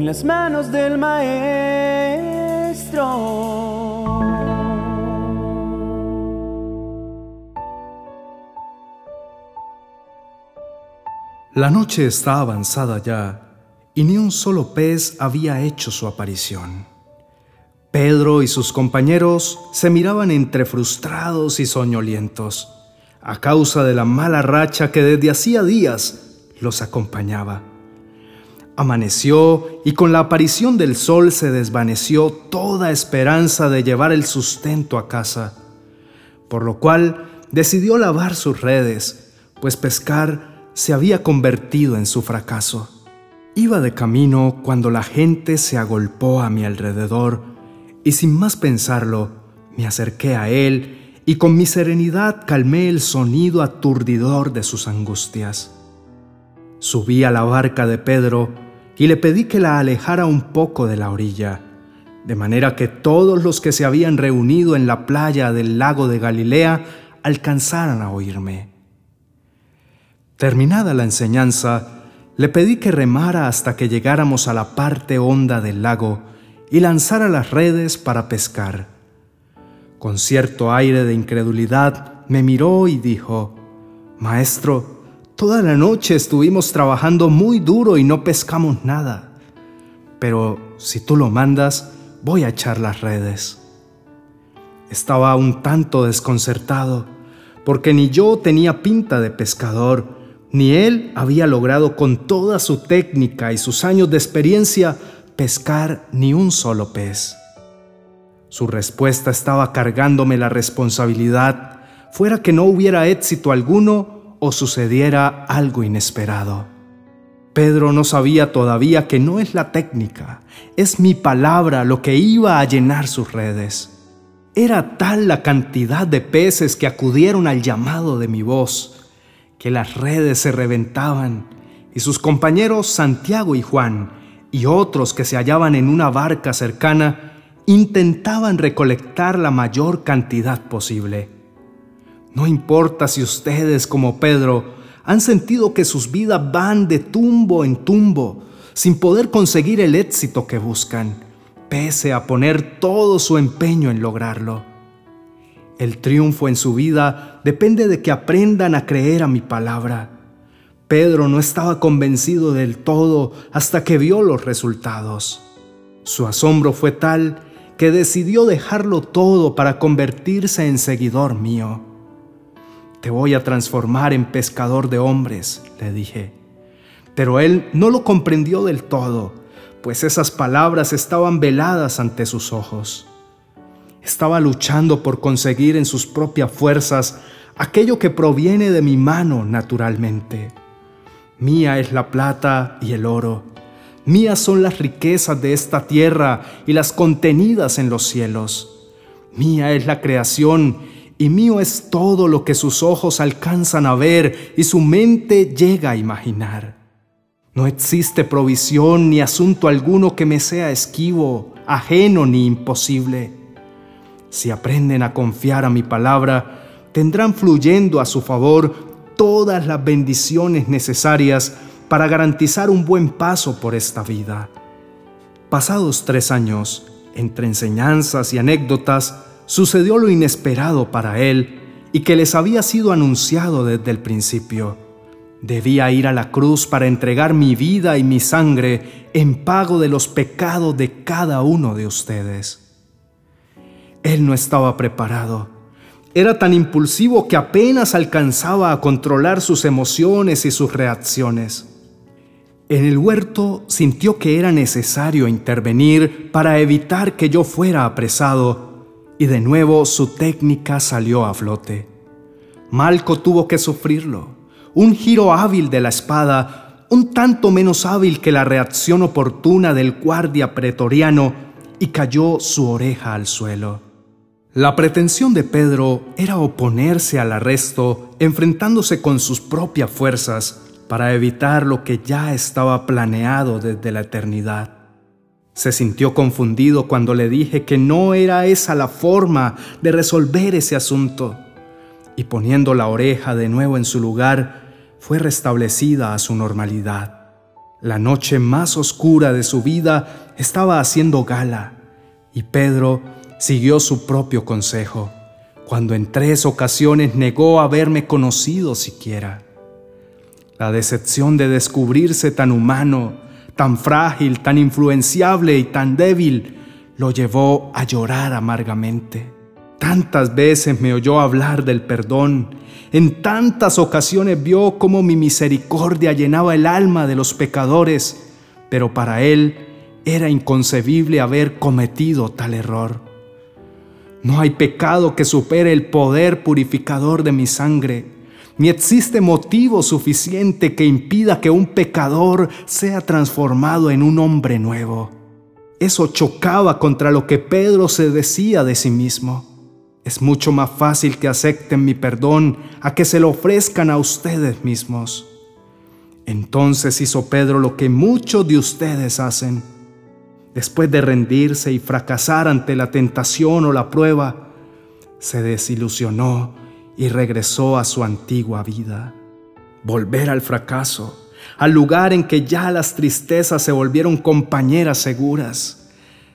en las manos del maestro. La noche está avanzada ya y ni un solo pez había hecho su aparición. Pedro y sus compañeros se miraban entre frustrados y soñolientos, a causa de la mala racha que desde hacía días los acompañaba. Amaneció y con la aparición del sol se desvaneció toda esperanza de llevar el sustento a casa, por lo cual decidió lavar sus redes, pues pescar se había convertido en su fracaso. Iba de camino cuando la gente se agolpó a mi alrededor y sin más pensarlo me acerqué a él y con mi serenidad calmé el sonido aturdidor de sus angustias. Subí a la barca de Pedro y le pedí que la alejara un poco de la orilla, de manera que todos los que se habían reunido en la playa del lago de Galilea alcanzaran a oírme. Terminada la enseñanza, le pedí que remara hasta que llegáramos a la parte honda del lago y lanzara las redes para pescar. Con cierto aire de incredulidad me miró y dijo, Maestro, toda la noche estuvimos trabajando muy duro y no pescamos nada. Pero si tú lo mandas, voy a echar las redes. Estaba un tanto desconcertado, porque ni yo tenía pinta de pescador, ni él había logrado con toda su técnica y sus años de experiencia pescar ni un solo pez. Su respuesta estaba cargándome la responsabilidad, fuera que no hubiera éxito alguno o sucediera algo inesperado. Pedro no sabía todavía que no es la técnica, es mi palabra lo que iba a llenar sus redes. Era tal la cantidad de peces que acudieron al llamado de mi voz, que las redes se reventaban y sus compañeros Santiago y Juan y otros que se hallaban en una barca cercana intentaban recolectar la mayor cantidad posible. No importa si ustedes, como Pedro, han sentido que sus vidas van de tumbo en tumbo sin poder conseguir el éxito que buscan, pese a poner todo su empeño en lograrlo. El triunfo en su vida depende de que aprendan a creer a mi palabra Pedro no estaba convencido del todo hasta que vio los resultados. Su asombro fue tal que decidió dejarlo todo para convertirse en seguidor mío. Te voy a transformar en pescador de hombres, le dije. Pero él no lo comprendió del todo, pues esas palabras estaban veladas ante sus ojos. Estaba luchando por conseguir en sus propias fuerzas aquello que proviene de mi mano naturalmente. Mía es la plata y el oro. Mías son las riquezas de esta tierra y las contenidas en los cielos. Mía es la creación y mío es todo lo que sus ojos alcanzan a ver y su mente llega a imaginar. No existe provisión ni asunto alguno que me sea esquivo, ajeno ni imposible. Si aprenden a confiar a mi palabra, tendrán fluyendo a su favor todas las bendiciones necesarias para garantizar un buen paso por esta vida. Pasados tres años, entre enseñanzas y anécdotas, sucedió lo inesperado para él y que les había sido anunciado desde el principio. Debía ir a la cruz para entregar mi vida y mi sangre en pago de los pecados de cada uno de ustedes. Él no estaba preparado era tan impulsivo que apenas alcanzaba a controlar sus emociones y sus reacciones. En el huerto sintió que era necesario intervenir para evitar que yo fuera apresado, y de nuevo su técnica salió a flote. Malco tuvo que sufrirlo. Un giro hábil de la espada, un tanto menos hábil que la reacción oportuna del guardia pretoriano, y cayó su oreja al suelo. La pretensión de Pedro era oponerse al arresto, enfrentándose con sus propias fuerzas para evitar lo que ya estaba planeado desde la eternidad. Se sintió confundido cuando le dije que no era esa la forma de resolver ese asunto, y poniendo la oreja de nuevo en su lugar, fue restablecida a su normalidad. La noche más oscura de su vida estaba haciendo gala y Pedro siguió su propio consejo, cuando en tres ocasiones negó haberme conocido siquiera. La decepción de descubrirse tan humano, tan frágil, tan influenciable y tan débil, lo llevó a llorar amargamente. Tantas veces me oyó hablar del perdón, en tantas ocasiones vio cómo mi misericordia llenaba el alma de los pecadores, pero para él era inconcebible haber cometido tal error. No hay pecado que supere el poder purificador de mi sangre, ni existe motivo suficiente que impida que un pecador sea transformado en un hombre nuevo. Eso chocaba contra lo que Pedro se decía de sí mismo. Es mucho más fácil que acepten mi perdón a que se lo ofrezcan a ustedes mismos. Entonces hizo Pedro lo que muchos de ustedes hacen. Después de rendirse y fracasar ante la tentación o la prueba, se desilusionó y regresó a su antigua vida. Volver al fracaso, al lugar en que ya las tristezas se volvieron compañeras seguras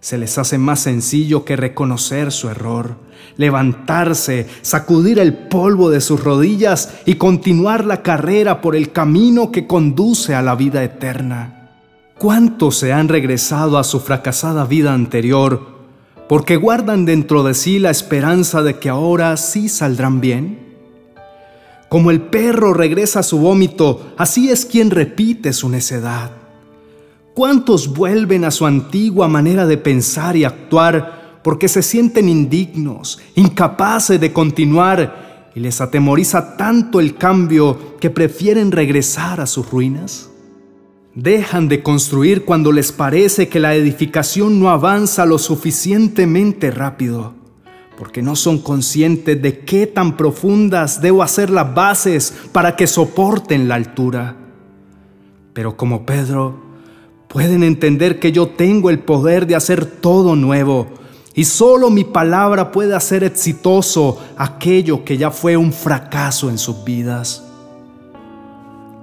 se les hace más sencillo que reconocer su error, levantarse, sacudir el polvo de sus rodillas y continuar la carrera por el camino que conduce a la vida eterna. ¿Cuántos se han regresado a su fracasada vida anterior porque guardan dentro de sí la esperanza de que ahora sí saldrán bien? Como el perro regresa a su vómito, así es quien repite su necedad. ¿Cuántos vuelven a su antigua manera de pensar y actuar porque se sienten indignos, incapaces de continuar y les atemoriza tanto el cambio que prefieren regresar a sus ruinas? Dejan de construir cuando les parece que la edificación no avanza lo suficientemente rápido, porque no son conscientes de qué tan profundas debo hacer las bases para que soporten la altura. Pero como Pedro, pueden entender que yo tengo el poder de hacer todo nuevo y solo mi palabra puede hacer exitoso aquello que ya fue un fracaso en sus vidas.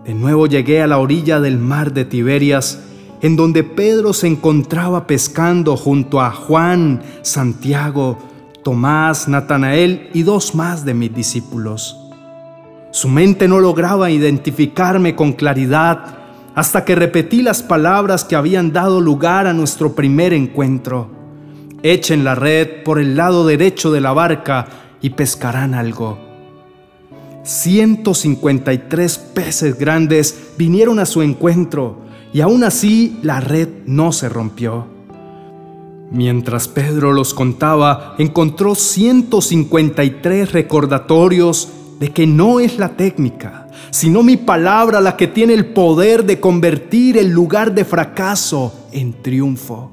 De nuevo llegué a la orilla del mar de Tiberias, en donde Pedro se encontraba pescando junto a Juan, Santiago, Tomás, Natanael y dos más de mis discípulos. Su mente no lograba identificarme con claridad hasta que repetí las palabras que habían dado lugar a nuestro primer encuentro. Echen la red por el lado derecho de la barca y pescarán algo. 153 peces grandes vinieron a su encuentro y aún así la red no se rompió. Mientras Pedro los contaba, encontró 153 recordatorios de que no es la técnica, sino mi palabra la que tiene el poder de convertir el lugar de fracaso en triunfo.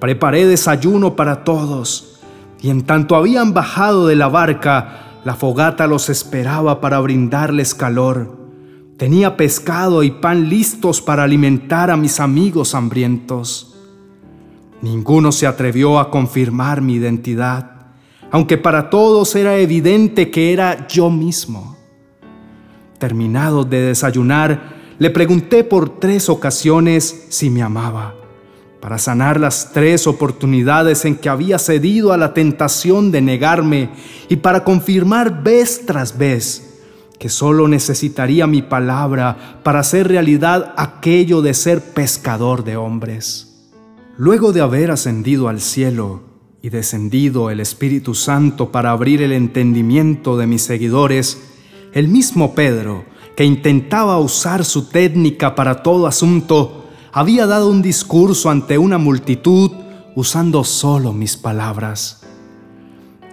Preparé desayuno para todos, y en tanto habían bajado de la barca, la fogata los esperaba para brindarles calor. Tenía pescado y pan listos para alimentar a mis amigos hambrientos. Ninguno se atrevió a confirmar mi identidad aunque para todos era evidente que era yo mismo. Terminado de desayunar, le pregunté por tres ocasiones si me amaba, para sanar las tres oportunidades en que había cedido a la tentación de negarme y para confirmar vez tras vez que solo necesitaría mi palabra para hacer realidad aquello de ser pescador de hombres. Luego de haber ascendido al cielo, y descendido el Espíritu Santo para abrir el entendimiento de mis seguidores, el mismo Pedro, que intentaba usar su técnica para todo asunto, había dado un discurso ante una multitud usando solo mis palabras.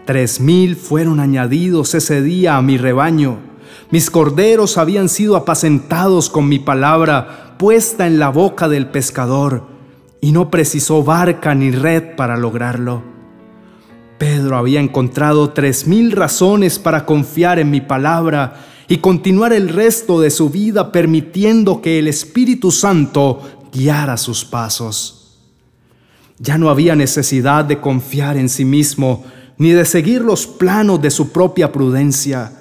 Tres mil fueron añadidos ese día a mi rebaño. Mis corderos habían sido apacentados con mi palabra puesta en la boca del pescador, y no precisó barca ni red para lograrlo. Pedro había encontrado tres mil razones para confiar en mi palabra y continuar el resto de su vida permitiendo que el Espíritu Santo guiara sus pasos. Ya no había necesidad de confiar en sí mismo ni de seguir los planos de su propia prudencia,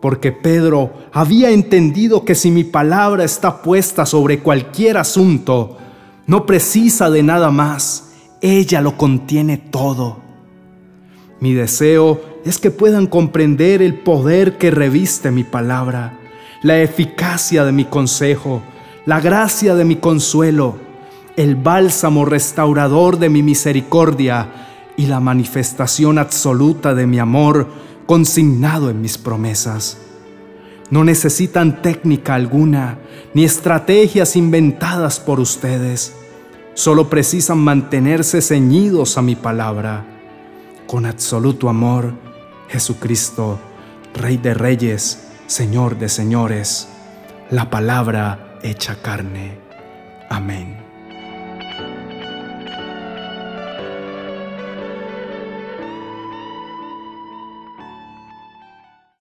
porque Pedro había entendido que si mi palabra está puesta sobre cualquier asunto, no precisa de nada más, ella lo contiene todo. Mi deseo es que puedan comprender el poder que reviste mi palabra, la eficacia de mi consejo, la gracia de mi consuelo, el bálsamo restaurador de mi misericordia y la manifestación absoluta de mi amor consignado en mis promesas. No necesitan técnica alguna ni estrategias inventadas por ustedes. Solo precisan mantenerse ceñidos a mi palabra. Con absoluto amor, Jesucristo, Rey de Reyes, Señor de Señores, la palabra hecha carne. Amén.